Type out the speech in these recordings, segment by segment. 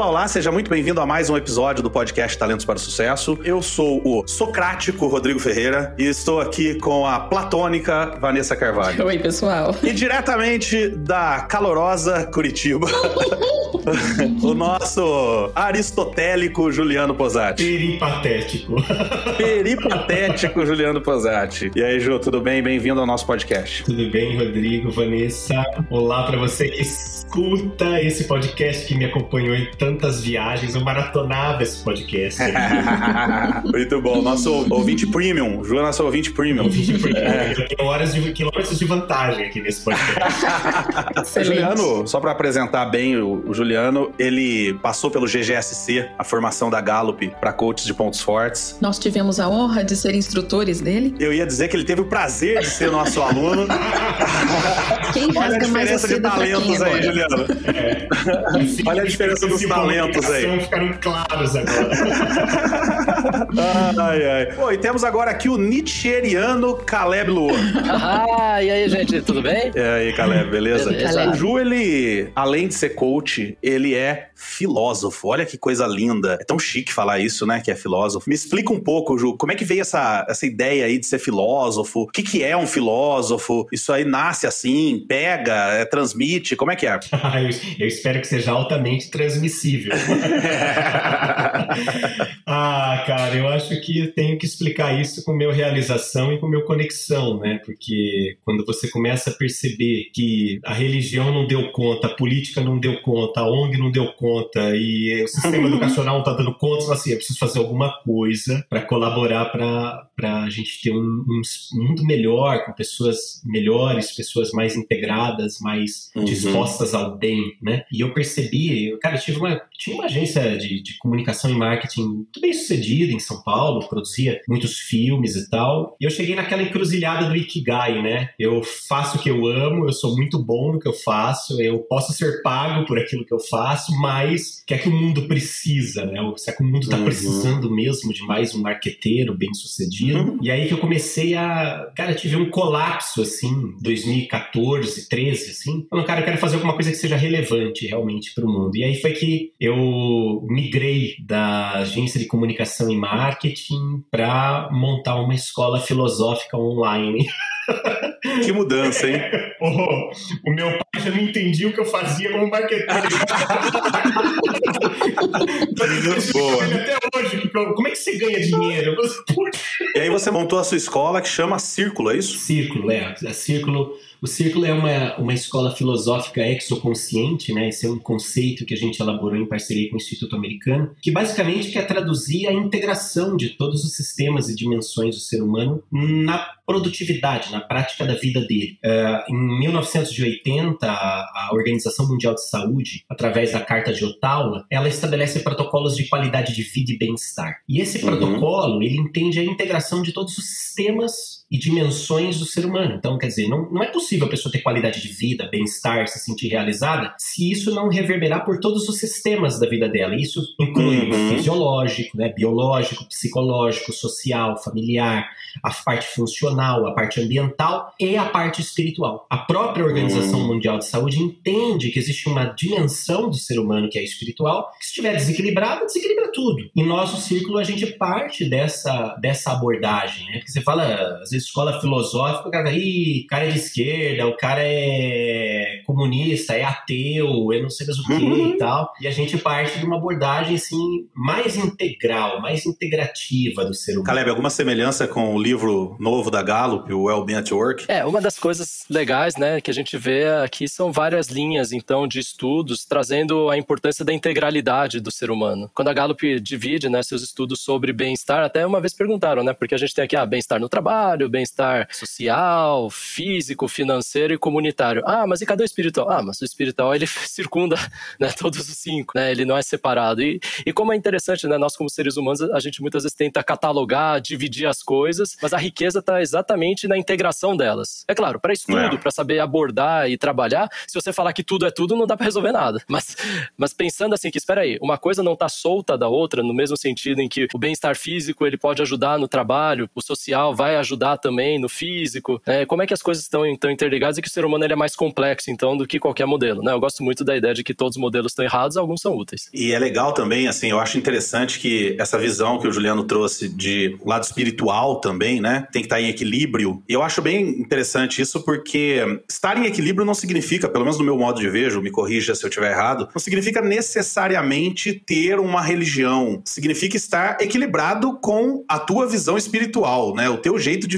Olá, olá, seja muito bem-vindo a mais um episódio do podcast Talentos para o Sucesso. Eu sou o socrático Rodrigo Ferreira e estou aqui com a platônica Vanessa Carvalho. Oi, pessoal. E diretamente da calorosa Curitiba, o nosso aristotélico Juliano Posati. Peripatético. Peripatético Juliano Posati. E aí, Ju, tudo bem? Bem-vindo ao nosso podcast. Tudo bem, Rodrigo, Vanessa? Olá para você escuta esse podcast que me acompanhou em tantas viagens, eu maratonava esse podcast. Muito bom. Nosso ouvinte premium. Ju é nosso ouvinte premium. Ouvinte premium. É. Eu tenho horas de, quilômetros de vantagem aqui nesse podcast. Juliano, só para apresentar bem o, o, Juliano, ele passou pelo GGSC, a formação da Gallup para coaches de pontos fortes. Nós tivemos a honra de ser instrutores dele. Eu ia dizer que ele teve o prazer de ser nosso aluno. Quem Olha a diferença de talentos aí, Juliano. É. Olha a diferença dos talentos aí. ficaram claros agora. ai, ai. Pô, e temos agora aqui o Nietzscheano Caleb Lua. Ah, e aí, gente, tudo bem? E aí, Caleb, beleza? beleza. O Ju, ele, além de ser coach, ele é filósofo. Olha que coisa linda. É tão chique falar isso, né, que é filósofo. Me explica um pouco, Ju, como é que veio essa, essa ideia aí de ser filósofo? O que, que é um filósofo? Isso aí nasce assim, pega, é, transmite? Como é que é? eu espero que seja altamente transmissível. ah, cara, eu acho que eu tenho que explicar isso com meu realização e com meu conexão, né? Porque quando você começa a perceber que a religião não deu conta, a política não deu conta, a ONG não deu conta e o sistema educacional não está dando conta, você assim, eu preciso fazer alguma coisa para colaborar para a gente ter um, um, mundo melhor, com pessoas melhores, pessoas mais integradas, mais uhum. dispostas ao bem, né? E eu percebi, cara, eu tive uma, tinha uma agência de, de comunicação e marketing muito bem sucedida em São Paulo, produzia muitos filmes e tal. E eu cheguei naquela encruzilhada do Ikigai, né? Eu faço o que eu amo, eu sou muito bom no que eu faço, eu posso ser pago por aquilo que eu faço, mas o que é que o mundo precisa, né? Será que o mundo está uhum. precisando mesmo de mais um marqueteiro bem sucedido? Uhum. E aí que eu comecei a. Cara, tive um colapso assim, 2014, 13, assim. Falando, cara, eu quero fazer alguma coisa que seja relevante realmente para o mundo. E aí foi que eu migrei da agência de comunicação e marketing para montar uma escola filosófica online. Que mudança, hein? Oh, o meu pai já não entendia o que eu fazia como marketeiro. Boa. Até hoje, como é que você ganha dinheiro? e aí você montou a sua escola que chama Círculo, é isso? Círculo, é. é Círculo o Círculo é uma, uma escola filosófica exoconsciente, né? Esse é um conceito que a gente elaborou em parceria com o Instituto Americano, que basicamente quer traduzir a integração de todos os sistemas e dimensões do ser humano na produtividade, na prática da vida dele. Uh, em 1980, a, Organização Mundial de Saúde, através da Carta de Ottawa, ela estabelece protocolos de qualidade de vida e bem-estar. E esse uhum. protocolo, ele entende a integração de todos os sistemas e dimensões do ser humano. Então, quer dizer, não, não é possível a pessoa ter qualidade de vida, bem-estar, se sentir realizada, se isso não reverberar por todos os sistemas da vida dela. Isso inclui uhum. fisiológico, né, biológico, psicológico, social, familiar, a parte funcional, a parte ambiental e a parte espiritual. A própria Organização uhum. Mundial de Saúde entende que existe uma dimensão do ser humano que é espiritual, que se estiver desequilibrada, desequilibra tudo. E nosso círculo, a gente parte dessa, dessa abordagem, né? Porque você fala, às vezes, escola filosófica, o cara, Ih, cara é de esquerda, o cara é comunista, é ateu, é não sei mais o que uhum. e tal. E a gente parte de uma abordagem, assim, mais integral, mais integrativa do ser humano. Caleb, alguma semelhança com o livro novo da Gallup, o Well-Being at Work? É, uma das coisas legais, né, que a gente vê aqui são várias linhas, então, de estudos trazendo a importância da integralidade do ser humano. Quando a Gallup divide, né, seus estudos sobre bem-estar, até uma vez perguntaram, né, porque a gente tem aqui, ah, bem-estar no trabalho, bem-estar social, físico, financeiro e comunitário. Ah, mas e cadê o espiritual. Ah, mas o espiritual ele circunda né, todos os cinco, né? Ele não é separado. E, e como é interessante, né? Nós, como seres humanos, a gente muitas vezes tenta catalogar, dividir as coisas, mas a riqueza está exatamente na integração delas. É claro, para estudo, é. para saber abordar e trabalhar, se você falar que tudo é tudo, não dá para resolver nada. Mas, mas pensando assim, que espera aí, uma coisa não está solta da outra, no mesmo sentido em que o bem-estar físico ele pode ajudar no trabalho, o social vai ajudar também no físico. É, como é que as coisas estão então interligadas e que o ser humano ele é mais complexo então do que qualquer modelo, né? Eu gosto muito da ideia de que todos os modelos estão errados, alguns são úteis. E é legal também, assim, eu acho interessante que essa visão que o Juliano trouxe de lado espiritual também, né? Tem que estar em equilíbrio. E eu acho bem interessante isso porque estar em equilíbrio não significa, pelo menos no meu modo de ver, me corrija se eu estiver errado, não significa necessariamente ter uma religião. Significa estar equilibrado com a tua visão espiritual, né? O teu jeito de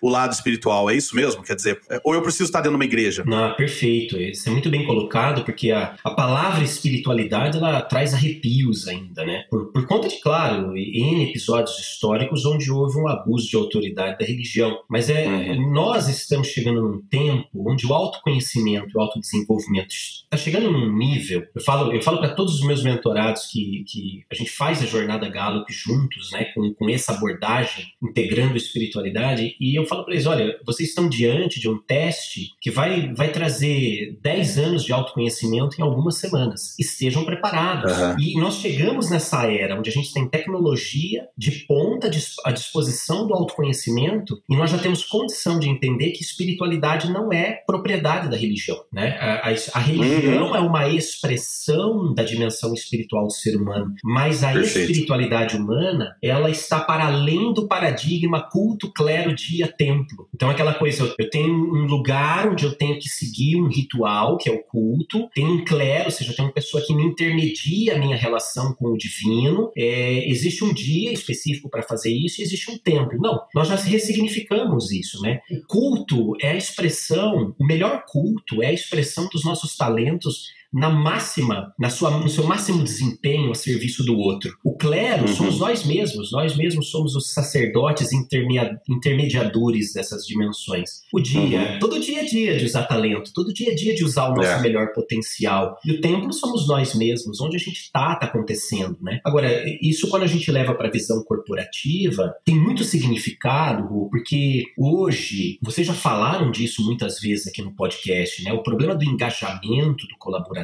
o lado espiritual. É isso mesmo? Quer dizer, é, ou eu preciso estar dentro de uma igreja? Não, perfeito. Isso é muito bem colocado, porque a, a palavra espiritualidade ela traz arrepios ainda, né? Por, por conta de, claro, em episódios históricos onde houve um abuso de autoridade da religião. Mas é, uhum. nós estamos chegando num tempo onde o autoconhecimento, o autodesenvolvimento está chegando num nível. Eu falo, eu falo para todos os meus mentorados que, que a gente faz a jornada Gallup juntos, né? Com, com essa abordagem, integrando a espiritualidade, e eu falo para eles: olha, vocês estão diante de um teste que vai, vai trazer 10 anos de autoconhecimento em algumas semanas. Estejam preparados. Uhum. E nós chegamos nessa era onde a gente tem tecnologia de ponta à disposição do autoconhecimento e nós já temos condição de entender que espiritualidade não é propriedade da religião. Né? A, a, a religião uhum. é uma expressão da dimensão espiritual do ser humano, mas a Perfeito. espiritualidade humana ela está para além do paradigma culto, clero, dia, templo. Então aquela coisa, eu, eu tenho um lugar onde eu tenho que seguir um ritual, que é o culto, tem um clero, ou seja, eu tenho uma pessoa que me intermedia a minha relação com o divino, é, existe um dia específico para fazer isso e existe um templo. Não, nós já ressignificamos isso, né? O culto é a expressão, o melhor culto é a expressão dos nossos talentos na máxima, na sua, no seu máximo desempenho a serviço do outro. O clero uhum. somos nós mesmos, nós mesmos somos os sacerdotes intermediadores dessas dimensões. O dia, uhum. todo dia é dia de usar talento, todo dia é dia de usar o nosso é. melhor potencial. E o templo somos nós mesmos, onde a gente está, está acontecendo, né? Agora, isso quando a gente leva para a visão corporativa, tem muito significado, porque hoje, vocês já falaram disso muitas vezes aqui no podcast, né? O problema do engajamento do colaborador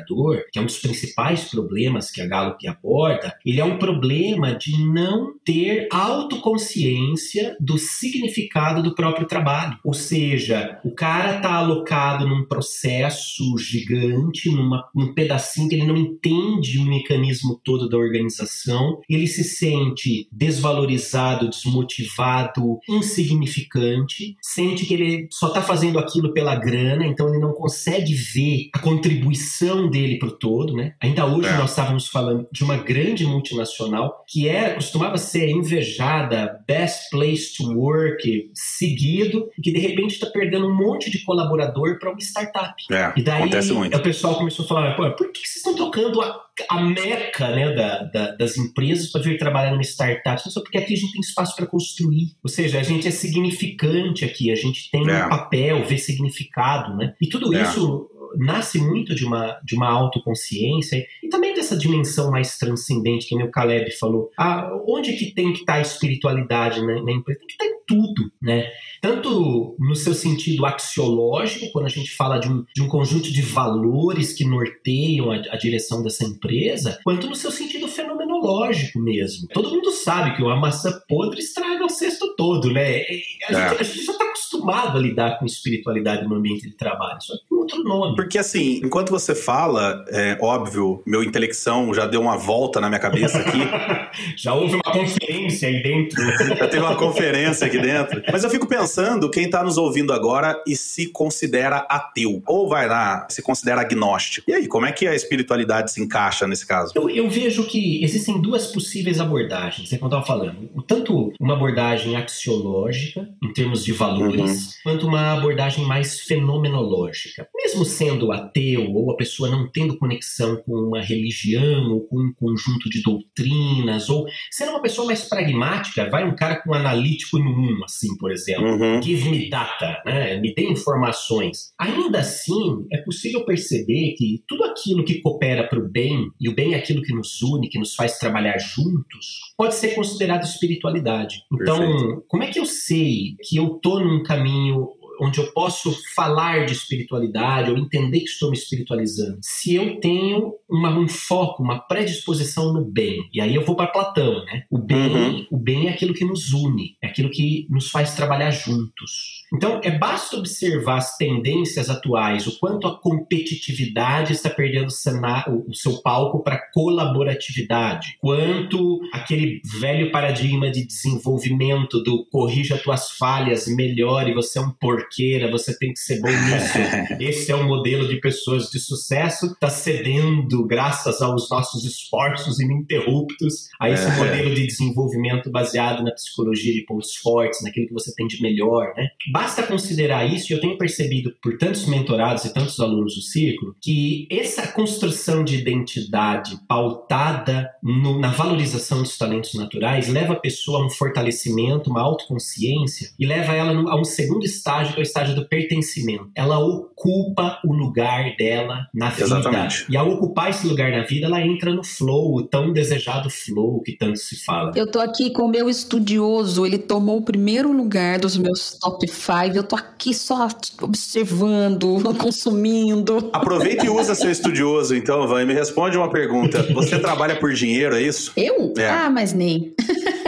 que é um dos principais problemas que a Gallup aborda, ele é um problema de não ter autoconsciência do significado do próprio trabalho. Ou seja, o cara está alocado num processo gigante, numa, num pedacinho que ele não entende o mecanismo todo da organização, ele se sente desvalorizado, desmotivado, insignificante, sente que ele só está fazendo aquilo pela grana, então ele não consegue ver a contribuição dele para o todo, né? Ainda hoje é. nós estávamos falando de uma grande multinacional que é costumava ser invejada, best place to work, seguido, e que de repente está perdendo um monte de colaborador para uma startup. É, e daí o pessoal começou a falar, Pô, por que vocês estão trocando a, a meca né, da, da, das empresas para vir trabalhar numa startup? Só porque aqui a gente tem espaço para construir. Ou seja, a gente é significante aqui, a gente tem é. um papel, vê significado, né? E tudo é. isso nasce muito de uma, de uma autoconsciência e também dessa dimensão mais transcendente que o Caleb falou. Ah, onde que tem que estar tá a espiritualidade na, na empresa? Tem que estar tá tudo, né? Tanto no seu sentido axiológico, quando a gente fala de um, de um conjunto de valores que norteiam a, a direção dessa empresa, quanto no seu sentido fenomenológico mesmo. Todo mundo sabe que uma maçã podre estraga o cesto todo, né? A, é. gente, a gente já está acostumado a lidar com espiritualidade no ambiente de trabalho, só que com outro nome. Porque assim, enquanto você fala, é óbvio, meu intelecção já deu uma volta na minha cabeça aqui. já houve uma conferência aí dentro. já teve uma conferência aqui dentro. Mas eu fico pensando, quem está nos ouvindo agora e se considera ateu, ou vai lá, se considera agnóstico. E aí, como é que a espiritualidade se encaixa nesse caso? Eu, eu vejo que existem duas possíveis abordagens, é como eu estava falando. Tanto uma abordagem axiológica, em termos de valores, uhum. quanto uma abordagem mais fenomenológica. Mesmo sendo ateu ou a pessoa não tendo conexão com uma religião ou com um conjunto de doutrinas ou sendo uma pessoa mais pragmática, vai um cara com analítico no 1, assim, por exemplo. Uhum. Give me data, né? me dê informações. Ainda assim, é possível perceber que tudo aquilo que coopera para o bem, e o bem é aquilo que nos une, que nos faz trabalhar juntos, pode ser considerado espiritualidade. Então, Perfeito. como é que eu sei que eu tô num caminho onde eu posso falar de espiritualidade ou entender que estou me espiritualizando, se eu tenho uma, um foco, uma predisposição no bem. E aí eu vou para Platão, né? O bem, Uhum. o bem é aquilo que nos une, é aquilo que nos faz trabalhar juntos. Então, é basta observar as tendências atuais, o quanto a competitividade está perdendo o seu palco para colaboratividade, quanto aquele velho paradigma de desenvolvimento do corrija tuas falhas, melhore, você é um porqueira, você tem que ser bom nisso. Esse é o modelo de pessoas de sucesso, está cedendo, graças aos nossos esforços ininterruptos, a esse É. modelo de desenvolvimento baseado na psicologia de pontos fortes, naquilo que você tem de melhor, né? Basta considerar isso, e eu tenho percebido por tantos mentorados e tantos alunos do círculo, que essa construção de identidade pautada no- na valorização dos talentos naturais leva a pessoa a um fortalecimento, uma autoconsciência, e leva ela a um segundo estágio, que é o estágio do pertencimento. Ela ocupa o lugar dela na vida. Exatamente. E ao ocupar esse lugar na vida, ela entra no flow, o tão desejado flow que tanto se fala. Eu tô aqui com o meu estudioso, ele tomou o primeiro lugar dos meus top 5. Eu tô aqui só observando, consumindo. Aproveita e usa seu estudioso, então, Van, e me responde uma pergunta. Você trabalha por dinheiro, é isso? Eu? É. Ah, mas nem.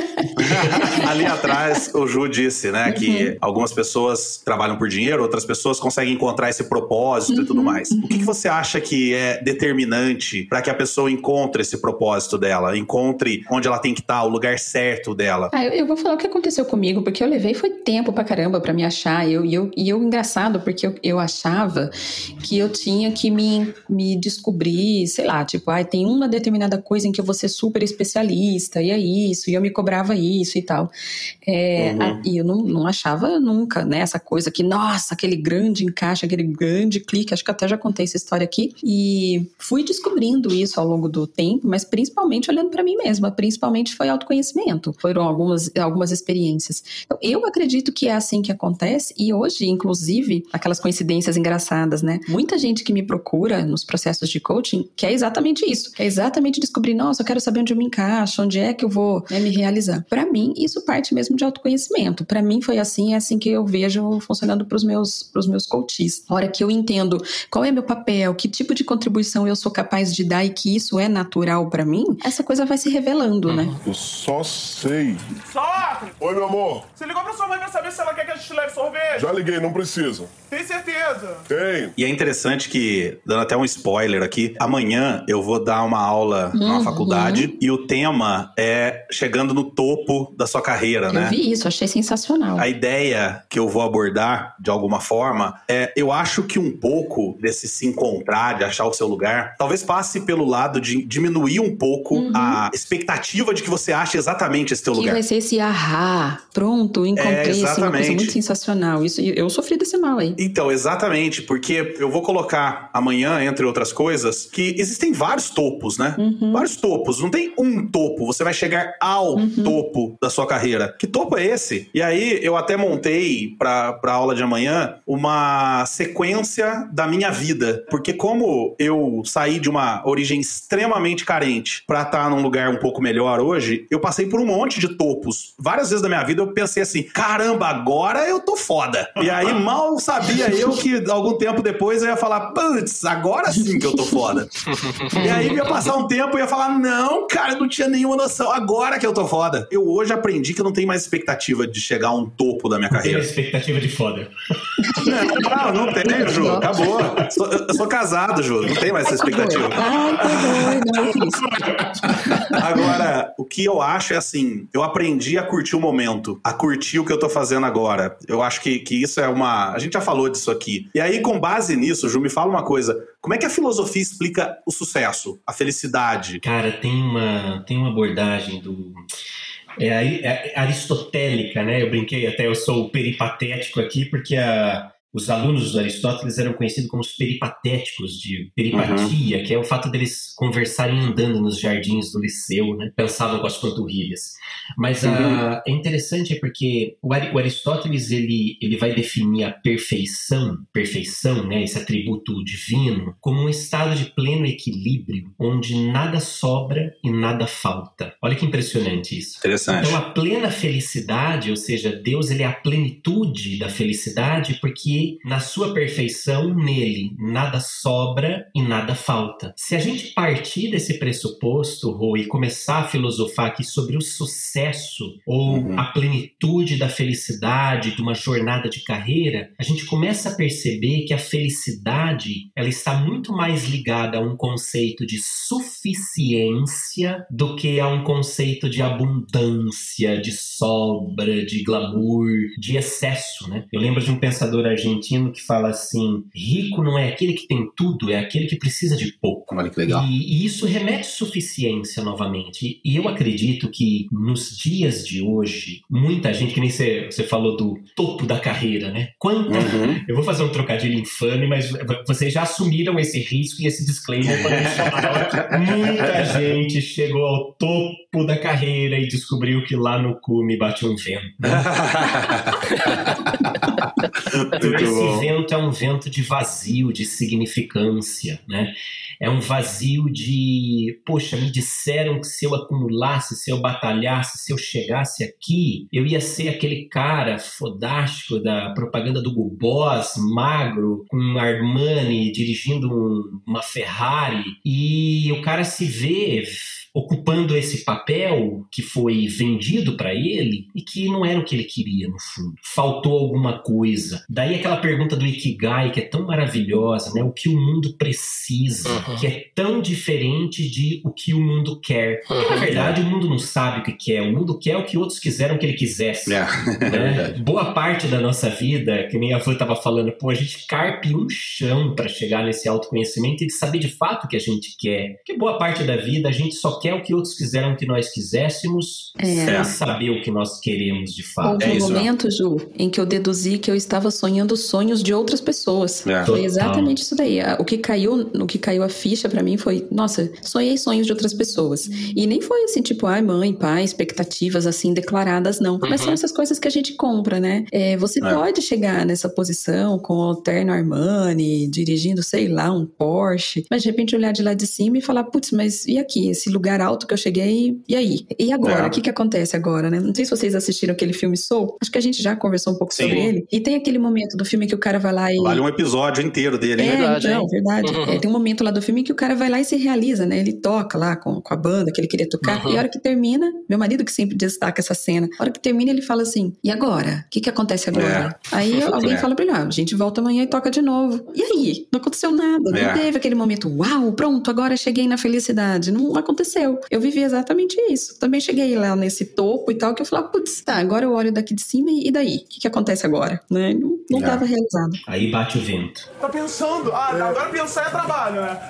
Ali atrás, o Ju disse, né, que algumas pessoas trabalham por dinheiro, outras pessoas conseguem encontrar esse propósito e tudo mais. O que, que você acha que é determinante para que a pessoa encontre esse propósito dela, encontre onde ela tem que estar, o lugar certo dela? Ah, eu, eu vou falar o que aconteceu comigo, porque eu levei foi tempo pra caramba pra me achar. Eu, e eu, e eu engraçado, porque eu, eu achava que eu tinha que me, me descobrir, sei lá, tipo, ai, tem uma determinada coisa em que eu vou ser super especialista, e é isso, e eu me cobrava isso e tal. É, Uhum. a- e eu não, não achava nunca, né, essa coisa que, nossa, aquele grande encaixe, aquele grande clique, acho que até já contei essa história aqui. E fui descobrindo isso ao longo do tempo, mas principalmente olhando pra mim mesma, principalmente foi autoconhecimento, foram algumas, algumas experiências. Então, eu acredito que é assim que acontece, e hoje, inclusive, aquelas coincidências engraçadas, né? Muita gente que me procura nos processos de coaching quer exatamente isso, quer exatamente descobrir, nossa, eu quero saber onde eu me encaixo, onde é que eu vou né, me realizar. Pra mim, isso parte mesmo de autoconhecimento. Pra mim foi assim, é assim que eu vejo funcionando pros meus, pros meus coaches. A hora que eu entendo qual é meu papel, que tipo de contribuição eu sou capaz de dar e que isso é natural pra mim, essa coisa vai se revelando, né? Eu só sei. Sócrates, Oi, meu amor. você ligou pra sua mãe pra saber se ela quer que a gente leve sorvete? Já liguei, não precisa. Tem certeza? Tenho. E é interessante que, dando até um spoiler aqui, amanhã eu vou dar uma aula numa Uhum. faculdade e o tema é chegando no topo da sua carreira, Eu né? vi isso, achei sensacional. A ideia que eu vou abordar, de alguma forma, é eu acho que um pouco desse se encontrar, de achar o seu lugar, talvez passe pelo lado de diminuir um pouco a expectativa de que você ache exatamente esse teu Que lugar. vai ser esse ahá, pronto, encontrei É, assim, uma coisa exatamente. muito sensacional. Isso, eu sofri desse mal aí. Então, exatamente, porque eu vou colocar amanhã, entre outras coisas, que existem vários topos, né? Uhum. Vários topos. Não tem um topo. Você vai chegar ao Uhum. topo da sua carreira. Que topo é esse? E aí, eu até montei pra, pra aula de amanhã uma sequência da minha vida. Porque como eu saí de uma origem extremamente carente pra estar num lugar um pouco melhor hoje, eu passei por um monte de topos. Várias vezes da minha vida eu pensei assim: caramba, agora eu tô foda. E aí mal sabia eu que algum tempo depois eu ia falar: putz, agora sim que eu tô foda. e aí ia passar um tempo e ia falar: não, cara, eu não tinha nenhuma noção. Agora que eu tô foda. Eu hoje aprendi que eu não tenho mais expectativa de chegar a um topo da minha Tem carreira. expectativa de foda. Não, não tenho, Ju. Acabou. Sou- eu sou casado, Ju. Não tem mais essa expectativa. Ai, não, eu fiz. Agora, o que eu acho é assim: eu aprendi a curtir o momento, a curtir o que eu tô fazendo agora. Eu acho que, que isso é uma. A gente já falou disso aqui. E aí, com base nisso, Ju, me fala uma coisa: como é que a filosofia explica o sucesso, a felicidade? Cara, tem uma, tem uma abordagem do. É, é aristotélica, né? Eu brinquei até, eu sou peripatético aqui, porque a, os alunos do Aristóteles eram conhecidos como os peripatéticos, de peripatia, uhum. que é o fato deles conversarem andando nos jardins do liceu, né? Pensavam com as panturrilhas. Mas uhum. a, é interessante porque o, o, Aristóteles ele, ele vai definir a perfeição, perfeição, né? Esse atributo divino, como um estado de pleno equilíbrio, onde nada sobra e nada falta. Olha que impressionante isso. Interessante. Então a plena felicidade, ou seja, Deus ele é a plenitude da felicidade porque na sua perfeição, nele, nada sobra e nada falta. Se a gente partir desse pressuposto, Rô, e começar a filosofar aqui sobre o sucesso ou uhum. a plenitude da felicidade de uma jornada de carreira, a gente começa a perceber que a felicidade ela está muito mais ligada a um conceito de suficiência do que a um conceito de abundância, de sobra, de glamour, de excesso, né? Eu lembro de um pensador argentino argentino que fala assim: rico não é aquele que tem tudo, é aquele que precisa de pouco. Olha que legal. E, e isso remete suficiência novamente. E eu acredito que nos dias de hoje, muita gente, que nem você, você falou do topo da carreira, né? Quanta. Uhum. Eu vou fazer um trocadilho infame, mas vocês já assumiram esse risco e esse disclaimer chamaram. muita gente chegou ao topo da carreira e descobriu que lá no cume bate um vento. Né? esse bom. vento é um vento de vazio, de significância, né? É um vazio de, poxa, me disseram que se eu acumulasse, se eu batalhasse, se eu chegasse aqui, eu ia ser aquele cara fodástico da propaganda do Boss, magro, com um Armani, dirigindo um, uma Ferrari, e o cara se vê ocupando esse papel que foi vendido para ele e que não era o que ele queria no fundo. Faltou alguma coisa. Daí aquela pergunta do Ikigai que é tão maravilhosa, né? O que o mundo precisa, uhum. que é tão diferente de o que o mundo quer. Uhum. Na verdade, o mundo não sabe o que quer. O mundo quer o que outros quiseram que ele quisesse. É. Né? Boa parte da nossa vida, que nem a Van estava falando, pô, a gente carpe um chão para chegar nesse autoconhecimento e de saber de fato o que a gente quer. Porque boa parte da vida a gente só quer o que outros quiseram que nós quiséssemos, é. sem saber o que nós queremos de fato. Houve é um isso, momento, não. Ju, em que eu deduzi que eu estava sonhando sonhos de outras pessoas. É. Foi exatamente isso daí. O que caiu, o que caiu a ficha para mim foi, nossa, sonhei sonhos de outras pessoas. E nem foi assim, tipo, ai, mãe, pai, expectativas assim declaradas, não. Uhum. Mas são essas coisas que a gente compra, né? É, você é. pode chegar nessa posição com o terno Armani, dirigindo, sei lá, um Porsche, mas de repente olhar de lá de cima e falar, putz, mas e aqui? Esse lugar lugar alto que eu cheguei, e aí? E agora? É. O que que acontece agora, né? Não sei se vocês assistiram aquele filme Soul, acho que a gente já conversou um pouco Sim. sobre ele, e tem aquele momento do filme que o cara vai lá e... Vale um episódio inteiro dele, é, verdade. Não, verdade. Uhum. É, tem um momento lá do filme que o cara vai lá e se realiza, né? Ele toca lá com, com a banda que ele queria tocar, uhum. e a hora que termina, meu marido que sempre destaca essa cena, a hora que termina ele fala assim, e agora? O que que acontece agora? É. Aí alguém é. fala pra ele, ah, a gente volta amanhã e toca de novo. E aí? Não aconteceu nada, não é. teve aquele momento, uau, pronto, agora cheguei na felicidade. Não aconteceu. Eu vivi exatamente isso. Também cheguei lá nesse topo e tal, que eu falava, putz, tá, agora eu olho daqui de cima e, daí? O que, que acontece agora? Né? Não, não é. tava realizado. Aí bate o vento. Tá pensando? Ah, é. agora pensar é trabalho, né?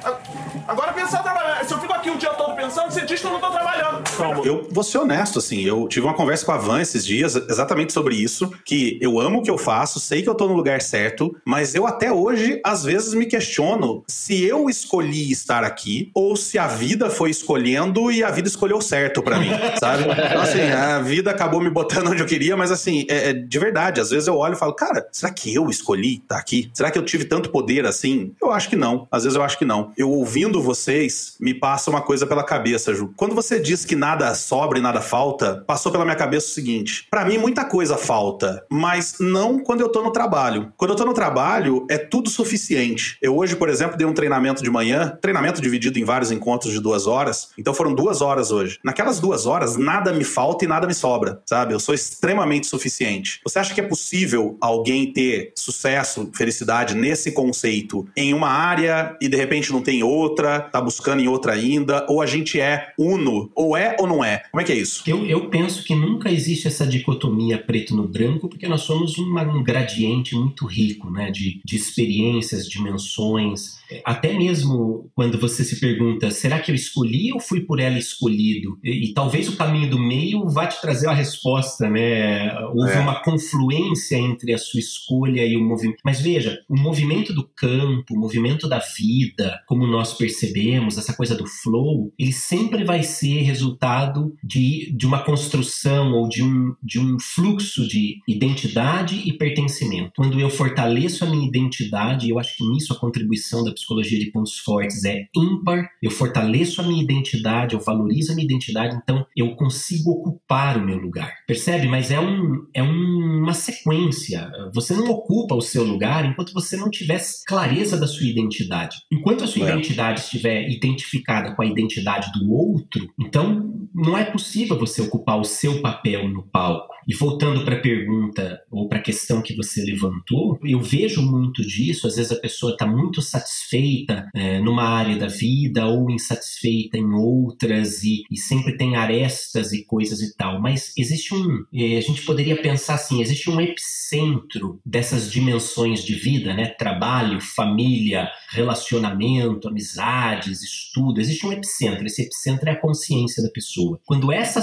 Agora pensar é trabalho. Se eu fico aqui o dia todo pensando, você diz que eu não tô trabalhando. Calma. Eu vou ser honesto, assim, eu tive uma conversa com a Van esses dias exatamente sobre isso, que eu amo o que eu faço, sei que eu tô no lugar certo, mas eu até hoje, às vezes, me questiono se eu escolhi estar aqui ou se a vida foi escolhendo e a vida escolheu escolheu certo para mim, sabe? Então, assim, a vida acabou me botando onde eu queria, mas assim, é, é, de verdade, às vezes eu olho e falo, cara, será que eu escolhi estar tá aqui? Será que eu tive tanto poder assim? Eu acho que não. Às vezes eu acho que não. Eu ouvindo vocês, me passa uma coisa pela cabeça, Ju. Quando você diz que nada sobra e nada falta, passou pela minha cabeça o seguinte: para mim muita coisa falta, mas não quando eu tô no trabalho. Quando eu tô no trabalho, é tudo suficiente. Eu hoje, por exemplo, dei um treinamento de manhã, treinamento dividido em vários encontros de duas horas. Então foram duas horas hoje. Naquelas duas horas, nada me falta e nada me sobra, sabe? Eu sou extremamente suficiente. Você acha que é possível alguém ter sucesso, felicidade nesse conceito em uma área e de repente não tem outra, tá buscando em outra ainda? Ou a gente é uno? Ou é ou não é? Como é que é isso? Eu, eu penso que nunca existe essa dicotomia preto no branco, porque nós somos uma, um gradiente muito rico, né? De, de experiências, dimensões. Até mesmo quando você se pergunta, será que eu escolhi ou fui fui por ela escolhido. E, e, talvez o caminho do meio vá te trazer a resposta, né? Houve é. uma confluência entre a sua escolha e o movimento. Mas veja, o movimento do campo, o movimento da vida, como nós percebemos, essa coisa do flow, ele sempre vai ser resultado de, de uma construção ou de um, de um fluxo de identidade e pertencimento. Quando eu fortaleço a minha identidade, eu acho que nisso a contribuição da psicologia de pontos fortes é ímpar, eu fortaleço a minha identidade, eu valorizo a minha identidade, então eu consigo ocupar o meu lugar. Percebe? Mas é, um, é uma sequência. Você não ocupa o seu lugar enquanto você não tiver clareza da sua identidade. Enquanto a sua é. identidade estiver identificada com a identidade do outro, então não é possível você ocupar o seu papel no palco. E voltando para a pergunta ou para a questão que você levantou, eu vejo muito disso. Às vezes a pessoa está muito satisfeita é, numa área da vida ou insatisfeita em outras e, e, sempre tem arestas e coisas e tal. Mas existe um, é, a gente poderia pensar assim, existe um epicentro dessas dimensões de vida, né? Trabalho, família, relacionamento, amizades, estudo. Existe um epicentro. Esse epicentro é a consciência da pessoa. Quando essa,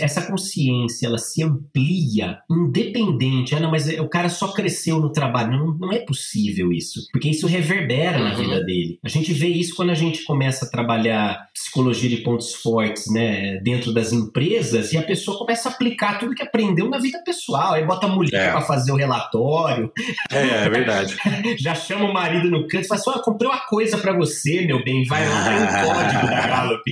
essa consciência ela se amplia, independente, ah, não, mas o cara só cresceu no trabalho. Não, não é possível isso, porque isso reverbera uhum. na vida dele. A gente vê isso quando a gente começa a trabalhar psicologia de pontos fortes, né, dentro das empresas e a pessoa começa a aplicar tudo que aprendeu na vida pessoal. Aí bota a mulher é. para fazer o relatório. É, é verdade. Já chama o marido no canto e fala assim: oh, comprei uma coisa para você, meu bem, vai lá, tem um código da Gallup.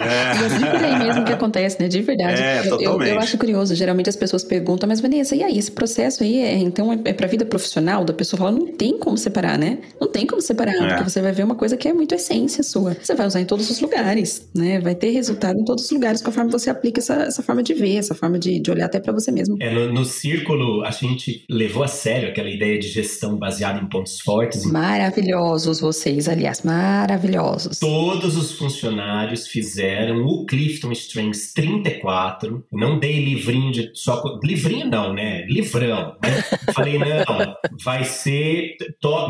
É. Mas é por aí mesmo que acontece, né? De verdade. É, eu, eu, eu, acho curioso. Geralmente as pessoas perguntam, mas Vanessa, e aí? Esse processo aí é, então é, é pra vida profissional da pessoa? Fala, não tem como separar, né? Não tem como separar, é. porque você vai ver uma coisa que é muito essência sua. Você vai usar em todos os lugares, né? Vai ter resultado em todos os lugares conforme você aplica essa, essa forma de ver, essa forma de, de olhar até para você mesmo. É, no, no círculo, a gente levou a sério aquela ideia de gestão baseada em pontos fortes. Maravilhosos vocês, aliás, maravilhosos. Todos os funcionários fizeram o Clifton Strengths 34. Não dei livrinho de só livrinho não, né? Livrão. Falei não, vai ser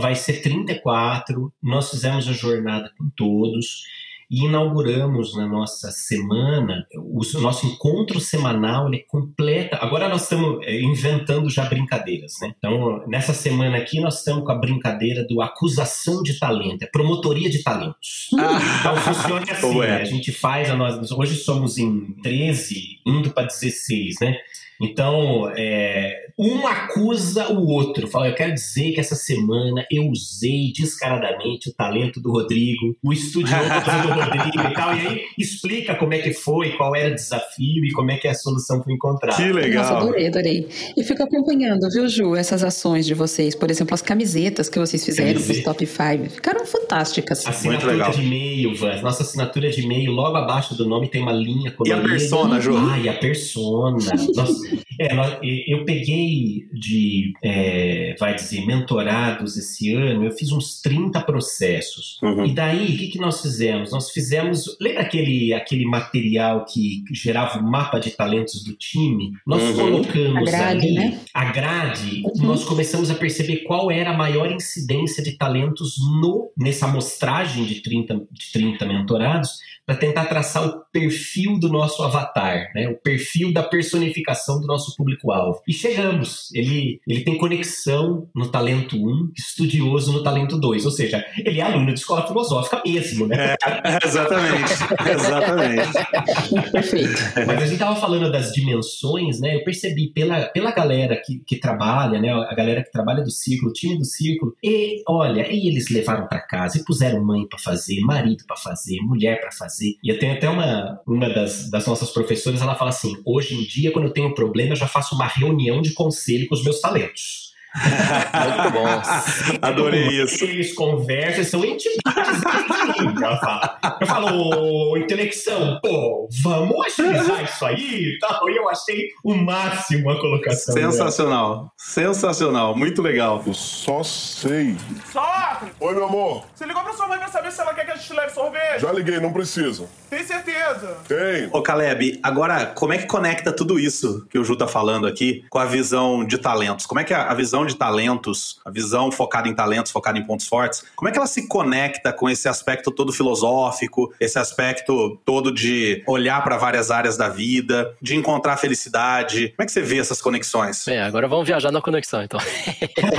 vai ser 34. Nós fizemos a jornada com todos e inauguramos na nossa semana, o nosso encontro semanal ele é completa. Agora nós estamos é, inventando já brincadeiras, né? Então, nessa semana aqui nós estamos com a brincadeira do acusação de talento, é promotoria de talentos. Ah, então funciona assim, é. a gente faz a nós, hoje somos em 13, indo para 16, né? Então, é, um acusa o outro. Fala, eu quero dizer que essa semana eu usei descaradamente o talento do Rodrigo, o estudioso do Rodrigo e tal. E aí explica como é que foi, qual era o desafio e como é que a solução foi encontrada. Que legal. Nossa, adorei, adorei. E fico acompanhando, viu, Ju, essas ações de vocês. Por exemplo, as camisetas que vocês fizeram para os top 5. Ficaram fantásticas. Assinatura de e-mail, Van. Nossa assinatura de e-mail, logo abaixo do nome tem uma linha colorida. E a persona, Ju? Ah, e a persona. Nossa, é, eu peguei de, é, vai dizer, mentorados esse ano, eu fiz uns 30 processos. Uhum. E daí, o que, que nós fizemos? Nós fizemos, lembra aquele, aquele material que gerava o mapa de talentos do time? Nós uhum. colocamos a grade, ali né? a grade, uhum. nós começamos a perceber qual era a maior incidência de talentos no, nessa amostragem de 30, de 30 mentorados, para tentar traçar o perfil do nosso avatar, né? o perfil da personificação do nosso público-alvo. E chegamos. Ele, ele tem conexão no talento 1, estudioso no talento 2. Ou seja, ele é aluno de escola filosófica mesmo, né? É, exatamente. exatamente. Perfeito. Mas a gente estava falando das dimensões, né? Eu percebi pela, pela galera que, que trabalha, né? A galera que trabalha do círculo, o time do círculo. E olha, e eles levaram para casa e puseram mãe para fazer, marido para fazer, mulher para fazer. E tem até uma, uma das, das nossas professoras, ela fala assim: hoje em dia, quando eu tenho um problema, eu já faço uma reunião de conselho com os meus talentos. Muito bom. Adorei isso. Eles conversam, são entidades. Eu falo, eu falo intelecção, pô, vamos agilizar isso aí e eu achei o máximo a colocação. Sensacional. Dela. Sensacional. Muito legal. Eu só sei. Só! Oi, meu amor. Você ligou pra sua mãe pra saber se ela quer que a gente leve sorvete? Já liguei, não precisa. Tem certeza? Tem. Ô, Caleb, agora, como é que conecta tudo isso que o Ju tá falando aqui com a visão de talentos? Como é que a visão de talentos, a visão focada em talentos, focada em pontos fortes, como é que ela se conecta com esse aspecto todo filosófico esse aspecto todo de olhar para várias áreas da vida, de encontrar felicidade. Como é que você vê essas conexões? Bem, agora vamos viajar na conexão, então.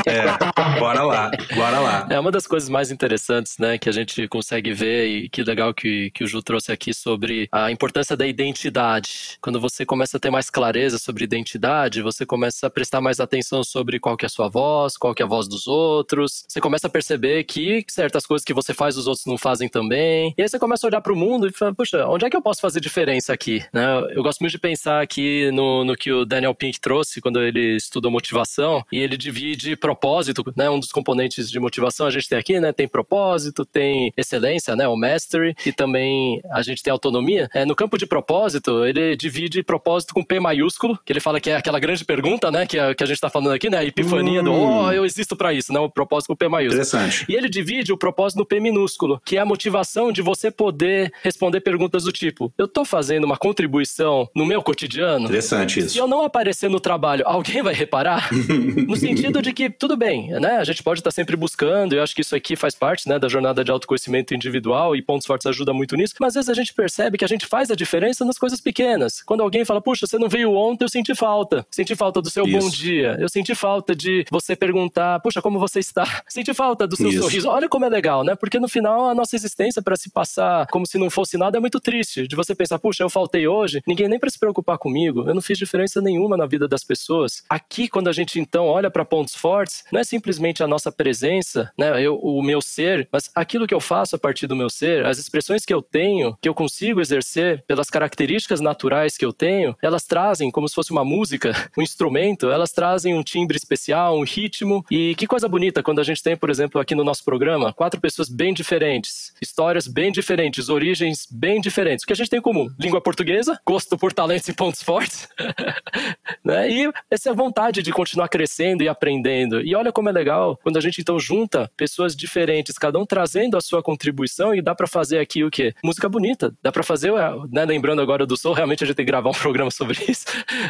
é, bora lá, bora lá. É uma das coisas mais interessantes, né, que a gente consegue ver e que legal que, que o Ju trouxe aqui sobre a importância da identidade. Quando você começa a ter mais clareza sobre identidade, você começa a prestar mais atenção sobre qual que é a sua voz, qual que é a voz dos outros. Você começa a perceber que certas coisas que você faz os outros não fazem também. E aí você começa a olhar para o mundo e fala, puxa, onde é que eu posso fazer diferença aqui? Né? Eu gosto muito de pensar aqui no, no que o Daniel Pink trouxe quando ele estudou motivação e ele divide propósito, né? Um dos componentes de motivação a gente tem aqui, né? Tem propósito, tem excelência, né? O mastery e também a gente tem autonomia. É, no campo de propósito, ele divide propósito com P maiúsculo, que ele fala que é aquela grande pergunta, né? Que a, que a gente está falando aqui, né? A epifania hum. do, oh, eu existo para isso, né? O propósito com P maiúsculo. Interessante. E ele divide o propósito no P minúsculo, que é a motivação de você poder responder perguntas do tipo: eu tô fazendo uma contribuição no meu cotidiano? Interessante isso. Se eu não aparecer no trabalho, alguém vai reparar? no sentido de que, tudo bem, né? A gente pode estar sempre buscando, eu acho que isso aqui faz parte, né, da jornada de autoconhecimento individual e pontos fortes ajuda muito nisso, mas às vezes a gente percebe que a gente faz a diferença nas coisas pequenas. Quando alguém fala, puxa, você não veio ontem, eu senti falta. Senti falta do seu isso. bom dia. Eu senti falta de você perguntar, puxa, como você está? Senti falta do seu isso. sorriso. Olha como é legal, né? Porque no final a nossa existência para se passar como se não fosse nada é muito triste. De você pensar, puxa, eu faltei hoje, ninguém nem para se preocupar comigo, eu não fiz diferença nenhuma na vida das pessoas. Aqui, quando a gente então olha para pontos fortes, não é simplesmente a nossa presença, né? Eu, o meu ser, mas aquilo que eu faço a partir do meu ser, as expressões que eu tenho, que eu consigo exercer pelas características naturais que eu tenho, elas trazem como se fosse uma música, um instrumento, elas trazem um timbre especial, um ritmo. E que coisa bonita quando a gente tem, por exemplo, aqui no nosso programa, quatro pessoas bem diferentes, histórias bem diferentes, origens bem diferentes. O que a gente tem em comum? Língua portuguesa, gosto por talentos e pontos fortes, né? E essa vontade de continuar crescendo e aprendendo. E olha como é legal quando a gente então junta pessoas diferentes, cada um trazendo a sua contribuição e dá para fazer aqui o quê? Música bonita. Dá para fazer, né? lembrando agora do Soul, realmente a gente tem que gravar um programa sobre isso,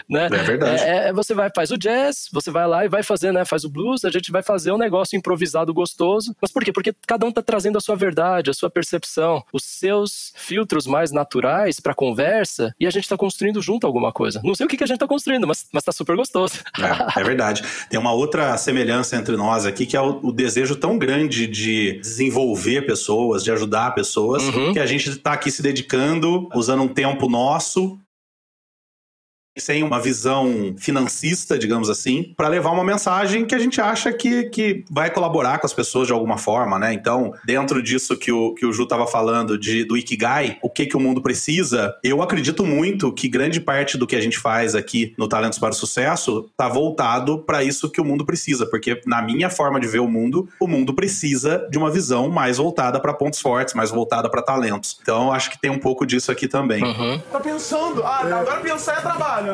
né? É verdade. É, é, você vai faz o jazz, você vai lá e vai fazer, né? Faz o blues, a gente vai fazer um negócio improvisado gostoso. Mas por quê? Porque cada um tá trazendo a sua verdade, a sua percepção, os seus filtros mais naturais para conversa e a gente tá construindo junto alguma coisa. Não sei o que, que a gente tá construindo, mas, mas tá super gostoso. É, é verdade. Tem uma outra semelhança entre nós aqui, que é o, o desejo tão grande de desenvolver pessoas, de ajudar pessoas, uhum. que a gente está aqui se dedicando, usando um tempo nosso sem uma visão financista, digamos assim, para levar uma mensagem que a gente acha que, que vai colaborar com as pessoas de alguma forma, né? Então, dentro disso que o, que o Ju estava falando de, do Ikigai, o que, que o mundo precisa, eu acredito muito que grande parte do que a gente faz aqui no Talentos para o Sucesso está voltado para isso que o mundo precisa, porque na minha forma de ver o mundo, o mundo precisa de uma visão mais voltada para pontos fortes, mais voltada para talentos. Então, acho que tem um pouco disso aqui também. Uhum. Tá pensando? Ah, agora pensar é trabalho?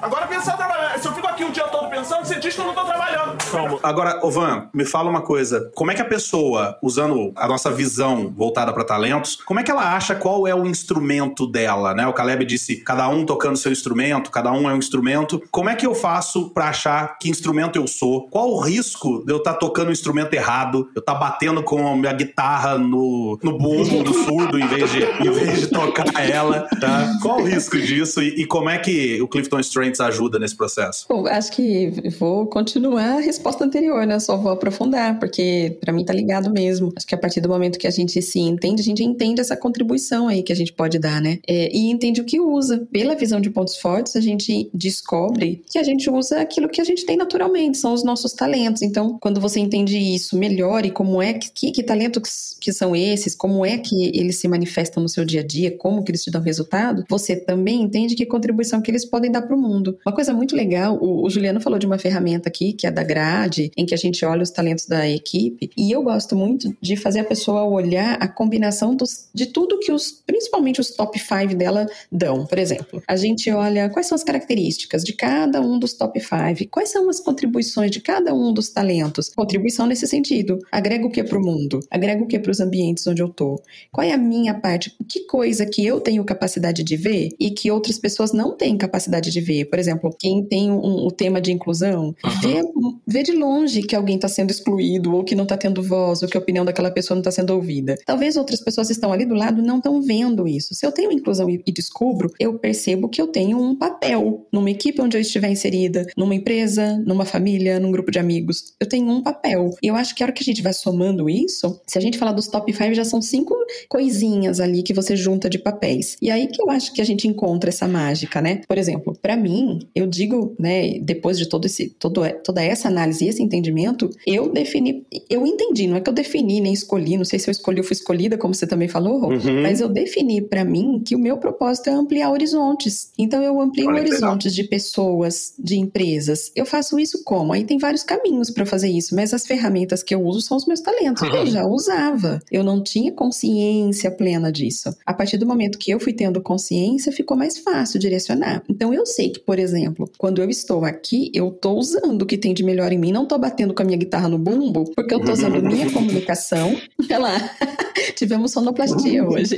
Agora pensar trabalhar. Se eu fico aqui o dia todo pensando, você diz que eu não tô trabalhando. Calma. Agora, Ovan, me fala uma coisa. Como é que a pessoa, usando a nossa visão voltada para talentos, como é que ela acha qual é o instrumento dela, né? O Caleb disse, cada um tocando seu instrumento, cada um é um instrumento. Como é que eu faço para achar que instrumento eu sou? Qual o risco de eu estar tá tocando o instrumento errado, eu estar tá batendo com a minha guitarra no, no bumbo do surdo em vez de, em vez de tocar ela, tá? Qual o risco disso e, e como é que o Clifton Strengths ajuda nesse processo? Bom, acho que vou continuar a resposta anterior, né? Só vou aprofundar, porque para mim tá ligado mesmo. Acho que a partir do momento que a gente se entende, a gente entende essa contribuição aí que a gente pode dar, né? É, e entende o que usa. Pela visão de pontos fortes, a gente descobre que a gente usa aquilo que a gente tem naturalmente, são os nossos talentos. Então, quando você entende isso melhor e como é que, que, que talentos que são esses, como é que eles se manifestam no seu dia a dia, como que eles te dão resultado, você também entende que contribuição que eles podem dar para o mundo. Uma coisa muito legal, o, o, Juliano falou de uma ferramenta aqui, que é da grade, em que a gente olha os talentos da equipe, e eu gosto muito de fazer a pessoa olhar a combinação dos, de tudo que os, principalmente os top 5 dela dão. Por exemplo, a gente olha quais são as características de cada um dos top 5, quais são as contribuições de cada um dos talentos. Contribuição nesse sentido. Agrega o que para o mundo? Agrega o que para os ambientes onde eu tô? Qual é a minha parte? Que coisa que eu tenho capacidade de ver e que outras pessoas não têm capacidade de ver. Por exemplo, quem tem um, o tema de inclusão, vê, vê de longe que alguém está sendo excluído, ou que não está tendo voz, ou que a opinião daquela pessoa não está sendo ouvida. Talvez outras pessoas estão ali do lado não estão vendo isso. Se eu tenho inclusão e, e descubro, eu percebo que eu tenho um papel numa equipe onde eu estiver inserida, numa empresa, numa família, num grupo de amigos. Eu tenho um papel. E eu acho que a hora que a gente vai somando isso, se a gente falar dos top 5, já são cinco coisinhas ali que você junta de papéis. E aí que eu acho que a gente encontra essa mágica, né? Por exemplo, para mim, eu digo, né, depois de todo esse, todo, toda essa análise e esse entendimento, eu defini, eu entendi, não é que eu defini nem escolhi, não sei se eu escolhi ou fui escolhida, como você também falou, uhum. mas eu defini para mim que o meu propósito é ampliar horizontes. Então eu amplio Olha, horizontes de pessoas, de empresas. Eu faço isso como? Aí tem vários caminhos para fazer isso, mas as ferramentas que eu uso são os meus talentos. Uhum. Eu já usava. Eu não tinha consciência plena disso. A partir do momento que eu fui tendo consciência, ficou mais fácil direcionar. Então eu sei que, por exemplo, quando eu estou aqui, eu tô usando o que tem de melhor em mim, não tô batendo com a minha guitarra no bumbo, porque eu tô usando minha comunicação. Olha lá, tivemos sonoplastia hoje.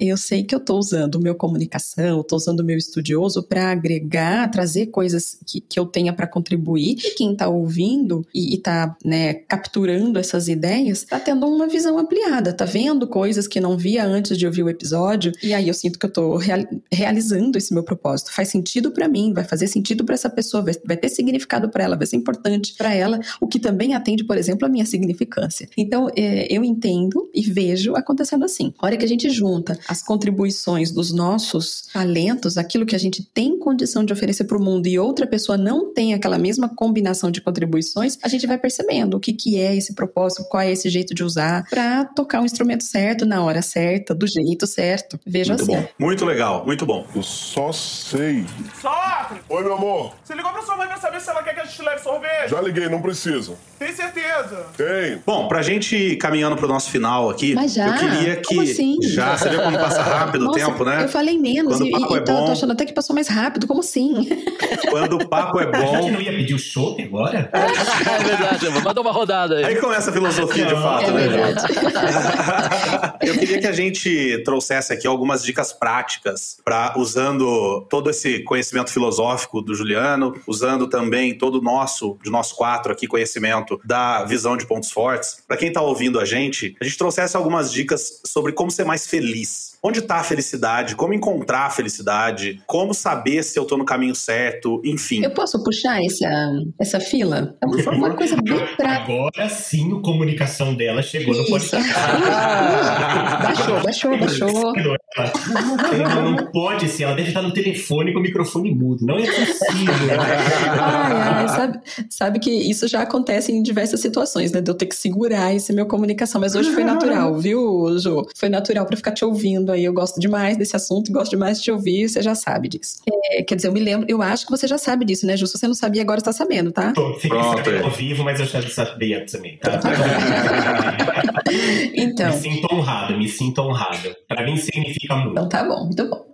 Eu sei que eu estou usando o meu comunicação, estou usando o meu estudioso para agregar, trazer coisas que, que eu tenha para contribuir. E quem está ouvindo e está né, capturando essas ideias está tendo uma visão ampliada, está vendo coisas que não via antes de ouvir o episódio. E aí eu sinto que eu estou real, realizando esse meu propósito. Faz sentido para mim, vai fazer sentido para essa pessoa, vai, vai ter significado para ela, vai ser importante para ela, o que também atende, por exemplo, a minha significância. Então é, eu entendo e vejo acontecendo assim. A hora que a gente junta as contribuições dos nossos talentos, aquilo que a gente tem condição de oferecer para o mundo e outra pessoa não tem aquela mesma combinação de contribuições, a gente vai percebendo o que, que é esse propósito, qual é esse jeito de usar para tocar o instrumento certo, na hora certa, do jeito certo. Veja muito assim. Bom. Muito legal, muito bom. Eu só sei. Oi, meu amor. Você ligou pra sua mãe pra saber se ela quer que a gente leve sorvete? Já liguei, não precisa. Tem certeza? Tem. Bom, pra gente ir caminhando pro nosso final aqui, Mas já? eu queria que. Como assim? Já, você viu como passa rápido Nossa, o tempo, né? Eu falei menos Quando e, o papo e é tô, bom. tô achando até que passou mais rápido. Como assim? Quando o papo é A gente bom. não ia pedir o chopp agora? É verdade, manda uma rodada aí. Aí começa a filosofia de fato, É né? verdade. Eu queria que a gente trouxesse aqui algumas dicas práticas para usando todo esse conhecimento filosófico do Juliano, usando também todo o nosso, de nós quatro aqui, conhecimento da visão de pontos fortes. Para quem tá ouvindo a gente, a gente trouxesse algumas dicas sobre como ser mais feliz. Onde está a felicidade? Como encontrar a felicidade? Como saber se eu tô no caminho certo? Enfim. Eu posso puxar essa, essa fila? É uma, uma coisa bem prática. Agora sim, a comunicação dela chegou no Isso. podcast. baixou, baixou, baixou. Ela não pode ser, ela deve estar no telefone com o microfone mudo. Não é possível. Ai, ai, sabe, sabe que isso já acontece em diversas situações, né? De eu ter que segurar esse meu comunicação. Mas hoje foi natural, viu, Ju? Foi natural pra ficar te ouvindo aí. Eu gosto demais desse assunto, gosto demais de te ouvir, você já sabe disso. É, quer dizer, eu me lembro, eu acho que você já sabe disso, né, Ju? Se você não sabia, agora está sabendo, tá? Tô, fiquei Pronto, sabendo é. ao vivo, mas eu já sabia também, tá? Então. Me sinto honrado, me sinto honrado. Pra mim significa muito. Então tá bom, muito bom.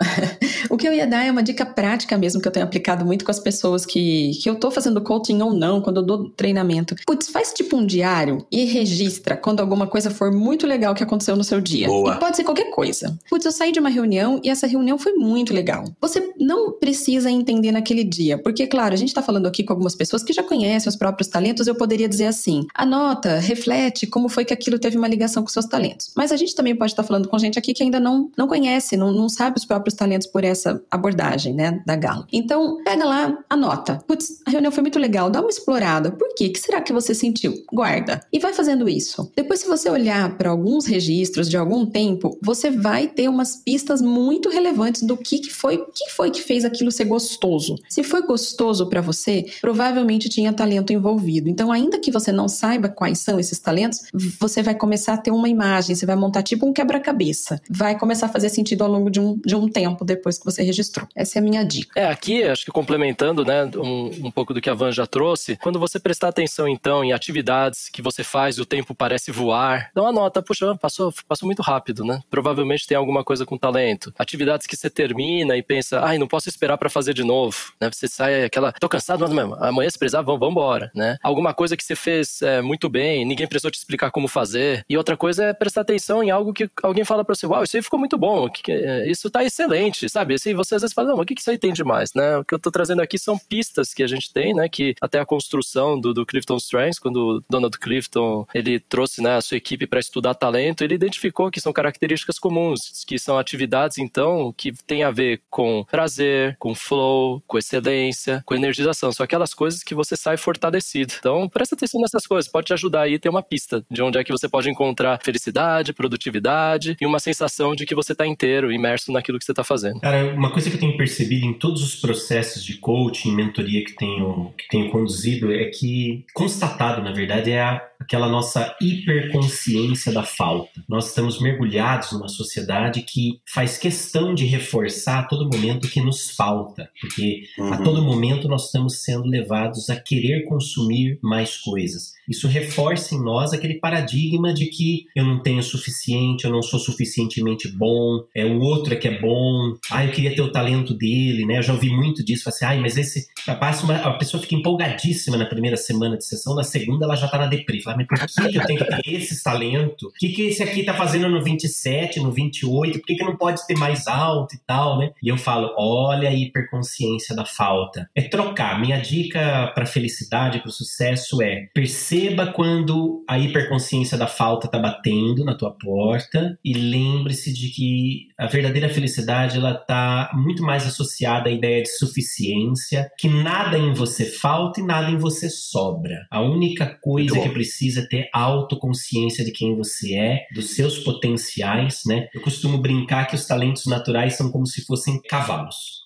O que eu ia dar é uma dica prática mesmo que eu tenho aplicado muito com as pessoas que, que eu tô fazendo coaching ou não, quando eu dou treinamento. Putz, faz tipo um diário e registra quando alguma coisa for muito legal que aconteceu no seu dia. Boa. E pode ser qualquer coisa. Putz, eu saí de uma reunião e essa reunião foi muito legal. Você não precisa entender naquele dia, porque, claro, a gente tá falando aqui com algumas pessoas que já conhecem os próprios talentos, eu poderia dizer assim: anota, reflete como foi que aquilo teve uma ligação com seus talentos. Mas a gente também pode estar falando com gente aqui que ainda não, não conhece, não, não sabe os próprios talentos por essa abordagem, né, da Galo. Então, pega lá, anota. Putz, a reunião foi muito legal, dá uma explorada. Por quê? O que será que você sentiu? Guarda. E vai fazendo isso. Depois, se você olhar para alguns registros de algum tempo, você vai ter umas pistas muito relevantes do que, que foi, que foi que fez aquilo ser gostoso. Se foi gostoso para você, provavelmente tinha talento envolvido. Então, ainda que você não saiba quais são esses talentos, você vai começar a ter uma imagem, você vai montar tipo um quebra-cabeça. Vai começar a fazer sentido ao longo de um, de um tempo depois que você registrou. Essa é a minha dica. É, aqui, acho que complementando, né, um, um pouco do que a Van já trouxe, quando você prestar atenção, então, em atividades que você faz o tempo parece voar, dá uma nota, puxa, passou, passou muito rápido, né? Provavelmente tem alguma coisa com talento. Atividades que você termina e pensa, ai, não posso esperar pra fazer de novo, né? Você sai aquela, tô cansado, mas mesmo, amanhã se precisar, vamos, embora, né? Alguma coisa que você fez é, muito bem, ninguém precisou te explicar como fazer. E outra coisa é prestar atenção em algo que alguém fala pra você, uau, isso aí ficou muito bom, que- isso tá excelente, sabe? assim, você às vezes fala, não, o que isso aí tem demais, né? O que eu tô trazendo aqui são pistas que a gente tem, né? Que até a construção do, do Clifton Strengths, quando o Donald Clifton, ele trouxe né, a sua equipe para estudar talento, ele identificou que são características comuns, que são atividades, então, que tem a ver com prazer, com flow, com excelência, com energização. São aquelas coisas que você sai fortalecido. Então, presta atenção nessas coisas, pode te ajudar aí a ter uma pista de onde é que você pode encontrar felicidade, produtividade e uma sensação de que você está inteiro, imerso naquilo que você está fazendo. Cara, uma coisa que eu tenho percebido em todos os processos de coaching, mentoria que tenho, que tenho conduzido é que, constatado, na verdade, é a aquela nossa hiperconsciência da falta. Nós estamos mergulhados numa sociedade que faz questão de reforçar a todo momento o que nos falta, porque uhum. a todo momento nós estamos sendo levados a querer consumir mais coisas. Isso reforça em nós aquele paradigma de que eu não tenho o suficiente, eu não sou suficientemente bom, é o outro é que é bom, ah, eu queria ter o talento dele, né? Eu já ouvi muito disso, assim, ai, mas esse, a pessoa fica empolgadíssima na primeira semana de sessão, na segunda ela já tá na deprê. Fala, por que eu tenho que ter esse talento? O que, que esse aqui tá fazendo no 27, no 28? Por que, que não pode ter mais alto e tal, né? E eu falo, olha a hiperconsciência da falta. É trocar. Minha dica para felicidade, para sucesso é perceba quando a hiperconsciência da falta tá batendo na tua porta e lembre-se de que a verdadeira felicidade ela tá muito mais associada à ideia de suficiência, que nada em você falta e nada em você sobra. A única coisa que precisa precisa ter autoconsciência de quem você é, dos seus potenciais, né? Eu costumo brincar que os talentos naturais são como se fossem cavalos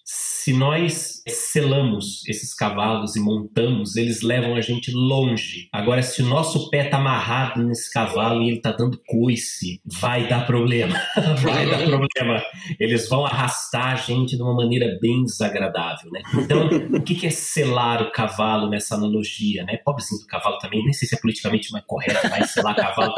se nós selamos esses cavalos e montamos, eles levam a gente longe. Agora, se o nosso pé tá amarrado nesse cavalo e ele tá dando coice, vai dar problema. vai dar problema. Eles vão arrastar a gente de uma maneira bem desagradável, né? Então, o que é selar o cavalo nessa analogia, né? Pobrezinho do cavalo também, nem sei se é politicamente mais correto, mas selar cavalo.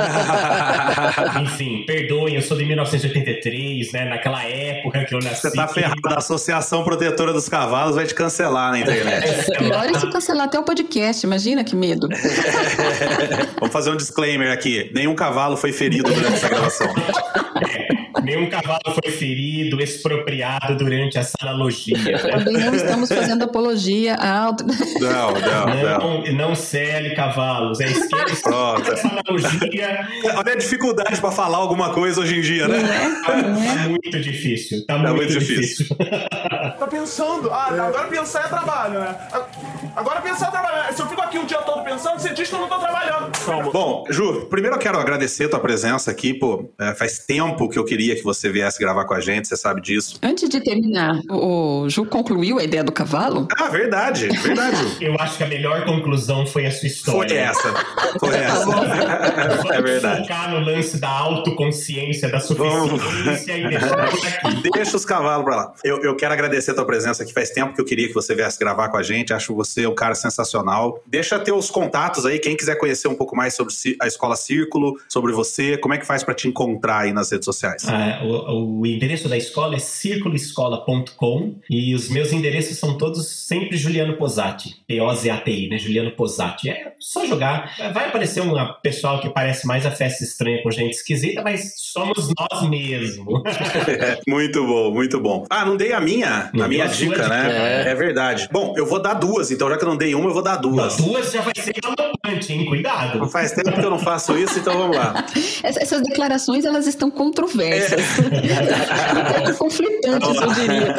Enfim, perdoem, eu sou de 1983, né? Naquela época que eu nasci. Você tá ferrado da associação Associação Protetora dos Cavalos vai te cancelar na internet. Pior é se cancelar até o podcast, imagina que medo. Vamos fazer um disclaimer aqui: nenhum cavalo foi ferido durante essa gravação. Nenhum cavalo foi ferido, expropriado durante essa analogia. Também não estamos fazendo apologia a. Não, não, não. Não, não cele cavalos. É esquerda essa analogia. Olha a dificuldade para falar alguma coisa hoje em dia, né? Não é, não é. Tá muito difícil. Tá, muito, muito difícil. difícil. tá pensando. Ah, agora pensar é trabalho, né? Agora pensar é trabalho. Se eu fico aqui o dia todo pensando, você diz que eu não tô trabalhando. Bom, Ju, primeiro eu quero agradecer a tua presença aqui, pô. É, faz tempo que eu queria que você viesse gravar com a gente, você sabe disso. Antes de terminar, o Ju concluiu a ideia do cavalo? Ah, verdade, verdade. eu acho que a melhor conclusão foi a sua história. Foi essa. Foi essa. Vamos é verdade. focar no lance da autoconsciência, da suficiência e deixar aqui. Deixa os cavalos pra lá. Eu, eu quero agradecer a tua presença aqui. Faz tempo que eu queria que você viesse gravar com a gente. Acho você um cara sensacional. Deixa teus contatos aí, quem quiser conhecer um pouco mais sobre a Escola Círculo, sobre você, como é que faz para te encontrar aí nas redes sociais? Ah, o, o, endereço da escola é circuloescola.com e os meus endereços são todos sempre Juliano Posati, P-O-Z-A-T-I, né? Juliano Posati. É só jogar. Vai aparecer um pessoal que parece mais a festa estranha com gente esquisita, mas somos nós mesmo. muito bom, muito bom. Ah, não dei a minha, não a minha dica, né? É. é. verdade. Bom, eu vou dar duas, então já que eu não dei uma, eu vou dar duas. Não, duas já vai ser galopante, hein? Cuidado. Faz tempo que eu não faço isso, então vamos lá. Essas declarações, elas estão controversas. É. Conflitantes, eu diria.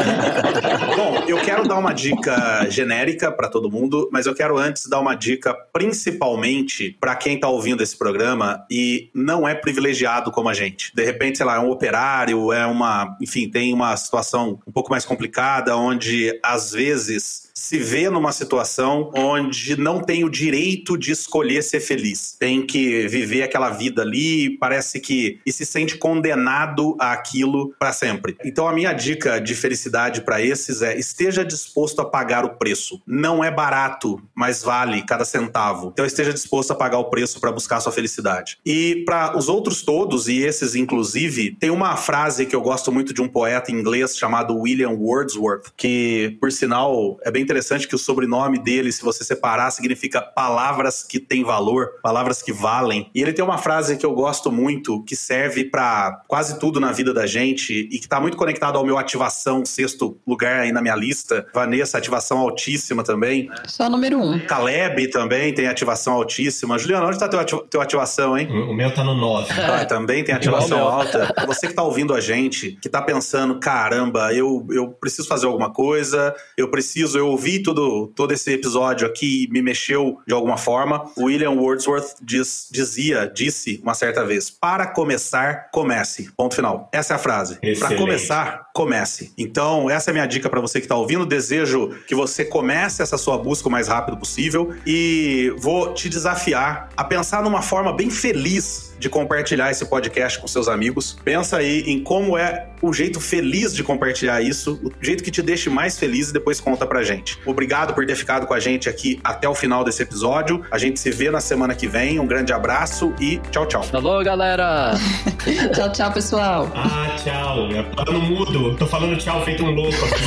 Bom, eu quero dar uma dica genérica para todo mundo, mas eu quero antes dar uma dica principalmente para quem tá ouvindo esse programa e não é privilegiado como a gente. De repente, sei lá, é um operário, é uma, enfim, tem uma situação um pouco mais complicada onde às vezes se vê numa situação onde não tem o direito de escolher ser feliz. Tem que viver aquela vida ali, parece que e se sente condenado àquilo para sempre. Então a minha dica de felicidade para esses é esteja disposto a pagar o preço. Não é barato, mas vale cada centavo. Então esteja disposto a pagar o preço para buscar sua felicidade. E para os outros todos e esses inclusive, tem uma frase que eu gosto muito de um poeta inglês chamado William Wordsworth, que por sinal é bem interessante que o sobrenome nome dele, se você separar, significa palavras que têm valor, palavras que valem. E ele tem uma frase que eu gosto muito, que serve para quase tudo na vida da gente e que está muito conectado ao meu ativação, sexto lugar aí na minha lista. Vanessa, ativação altíssima também. Só número um. Caleb também tem ativação altíssima. Juliano, onde está teu, ati teu ativação, hein? O meu tá no 9. Ah, também tem ativação alta. Você que tá ouvindo a gente, que tá pensando, caramba, eu, eu preciso fazer alguma coisa, eu preciso, eu ouvi todo, todo esse episódio aqui e me mexeu de alguma forma. William Wordsworth diz, dizia, disse uma certa vez, para começar, comece. Ponto final. Essa é a frase. Para começar, comece. Então, essa é a minha dica para você que tá ouvindo. Desejo que você comece essa sua busca o mais rápido possível e vou te desafiar a pensar numa forma bem feliz de compartilhar esse podcast com seus amigos. Pensa aí em como é o jeito feliz de compartilhar isso, o jeito que te deixe mais feliz e depois conta pra gente. Obrigado por ter ficado com a gente aqui até o final desse episódio. A gente se vê na semana que vem. Um grande abraço e tchau, tchau. Falou, galera! tchau, tchau, pessoal. Ah, tchau. Eu tô no mudo. Tô falando tchau feito um louco aqui.